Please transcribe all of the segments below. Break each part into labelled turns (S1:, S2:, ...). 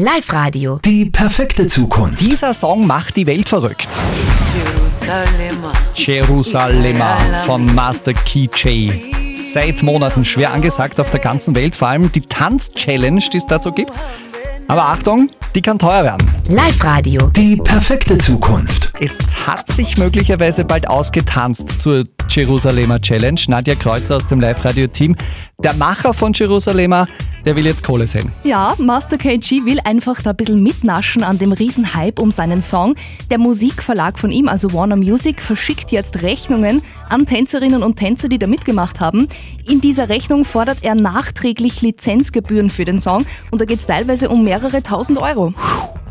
S1: Live-Radio.
S2: Die perfekte Zukunft.
S3: Dieser Song macht die Welt verrückt. Jerusalema von Master Key J. Seit Monaten schwer angesagt auf der ganzen Welt, vor allem die Tanz-Challenge, die es dazu gibt. Aber Achtung, die kann teuer werden.
S1: Live-Radio.
S2: Die perfekte Zukunft.
S3: Es hat sich möglicherweise bald ausgetanzt zur Jerusalemer Challenge. Nadja Kreuzer aus dem Live-Radio-Team. Der Macher von Jerusalema, der will jetzt Kohle sehen.
S4: Ja, Master KG will einfach da ein bisschen mitnaschen an dem Riesenhype um seinen Song. Der Musikverlag von ihm, also Warner Music, verschickt jetzt Rechnungen an Tänzerinnen und Tänzer, die da mitgemacht haben. In dieser Rechnung fordert er nachträglich Lizenzgebühren für den Song und da geht es teilweise um mehrere tausend Euro.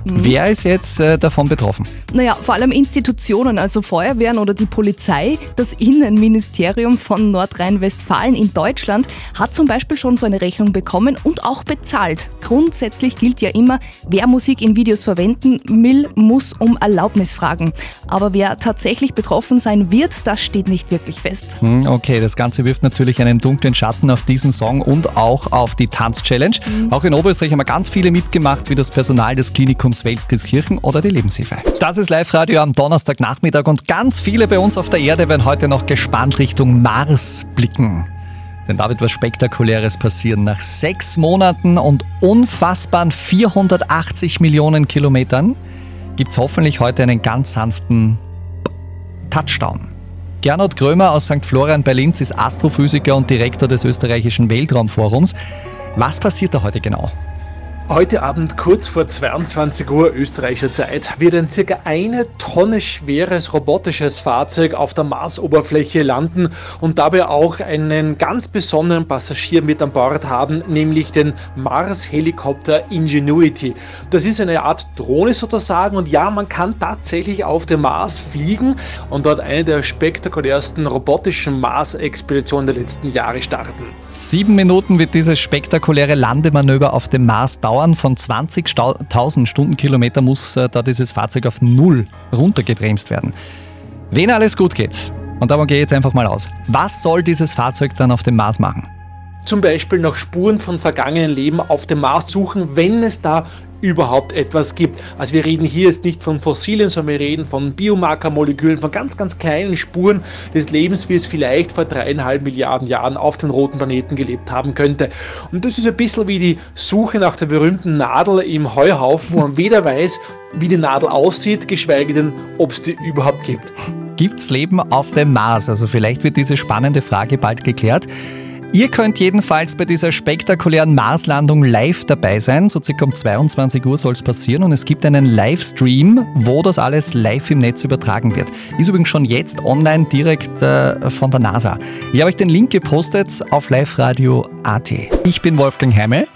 S3: Wer ist jetzt äh, davon betroffen?
S4: Naja, vor allem Institutionen, also Feuerwehren oder die Polizei. Das Innenministerium von Nordrhein-Westfalen in Deutschland hat zum Beispiel schon so eine Rechnung bekommen und auch bezahlt. Grundsätzlich gilt ja immer, wer Musik in Videos verwenden will, muss um Erlaubnis fragen. Aber wer tatsächlich betroffen sein wird, das steht nicht wirklich fest.
S3: Hm, Okay, das Ganze wirft natürlich einen dunklen Schatten auf diesen Song und auch auf die Tanz-Challenge. Auch in Oberösterreich haben wir ganz viele mitgemacht, wie das Personal des Klinikums Welskirchen oder die Lebenshilfe. Das ist Live-Radio am Donnerstagnachmittag und ganz viele bei uns auf der Erde werden heute noch gespannt Richtung Mars blicken. Denn da wird was Spektakuläres passieren. Nach sechs Monaten und unfassbaren 480 Millionen Kilometern gibt es hoffentlich heute einen ganz sanften Touchdown. Gernot Krömer aus St. Florian bei Linz ist Astrophysiker und Direktor des österreichischen Weltraumforums. Was passiert da heute genau?
S5: Heute Abend kurz vor 22 Uhr österreichischer Zeit wird ein circa eine Tonne schweres robotisches Fahrzeug auf der Marsoberfläche landen und dabei auch einen ganz besonderen Passagier mit an Bord haben, nämlich den Mars-Helikopter Ingenuity. Das ist eine Art Drohne sozusagen und ja, man kann tatsächlich auf dem Mars fliegen und dort eine der spektakulärsten robotischen Mars-Expeditionen der letzten Jahre starten.
S3: Sieben Minuten wird dieses spektakuläre Landemanöver auf dem Mars dauern. Von 20.000 Stundenkilometer muss äh, da dieses Fahrzeug auf Null runtergebremst werden. Wenn alles gut geht, und davon gehe ich jetzt einfach mal aus, was soll dieses Fahrzeug dann auf dem Mars machen?
S5: zum Beispiel nach Spuren von vergangenen Leben auf dem Mars suchen, wenn es da überhaupt etwas gibt. Also wir reden hier jetzt nicht von Fossilien, sondern wir reden von Biomarkermolekülen, von ganz, ganz kleinen Spuren des Lebens, wie es vielleicht vor dreieinhalb Milliarden Jahren auf dem roten Planeten gelebt haben könnte. Und das ist ein bisschen wie die Suche nach der berühmten Nadel im Heuhaufen, wo man weder weiß, wie die Nadel aussieht, geschweige denn, ob es die überhaupt gibt.
S3: Gibt's Leben auf dem Mars? Also vielleicht wird diese spannende Frage bald geklärt. Ihr könnt jedenfalls bei dieser spektakulären Marslandung live dabei sein. So circa um 22 Uhr soll es passieren und es gibt einen Livestream, wo das alles live im Netz übertragen wird. Ist übrigens schon jetzt online direkt äh, von der NASA. Ich habe euch den Link gepostet auf liveradio.at. Ich bin Wolfgang Heimel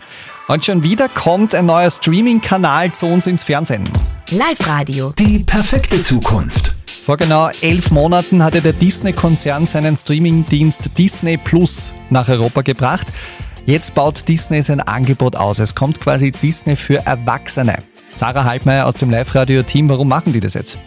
S3: und schon wieder kommt ein neuer Streaming-Kanal zu uns ins Fernsehen.
S1: Live-Radio.
S2: Die perfekte Zukunft.
S3: Vor genau elf Monaten hatte der Disney-Konzern seinen Streamingdienst Disney Plus nach Europa gebracht. Jetzt baut Disney sein Angebot aus. Es kommt quasi Disney für Erwachsene. Sarah Halbmeier aus dem Live-Radio-Team, warum machen die das jetzt?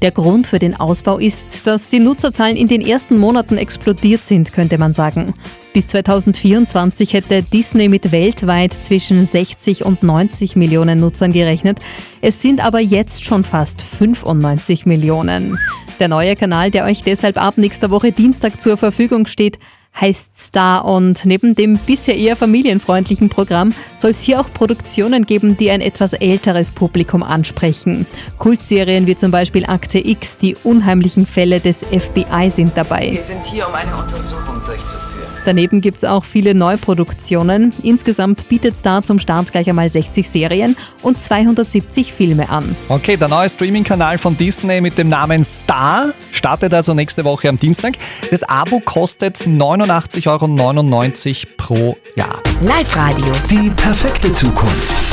S6: Der Grund für den Ausbau ist, dass die Nutzerzahlen in den ersten Monaten explodiert sind, könnte man sagen. Bis 2024 hätte Disney mit weltweit zwischen 60 und 90 Millionen Nutzern gerechnet. Es sind aber jetzt schon fast 95 Millionen. Der neue Kanal, der euch deshalb ab nächster Woche Dienstag zur Verfügung steht, heißt Star und neben dem bisher eher familienfreundlichen Programm soll es hier auch Produktionen geben, die ein etwas älteres Publikum ansprechen. Kultserien wie zum Beispiel Akte X, die unheimlichen Fälle des FBI sind dabei.
S7: Wir sind hier, um eine Untersuchung durchzuführen.
S6: Daneben gibt es auch viele Neuproduktionen. Insgesamt bietet Star zum Start gleich einmal 60 Serien und 270 Filme an.
S3: Okay, der neue Streaming-Kanal von Disney mit dem Namen Star startet also nächste Woche am Dienstag. Das Abo kostet 89,99 Euro pro Jahr.
S1: Live-Radio.
S2: Die perfekte Zukunft.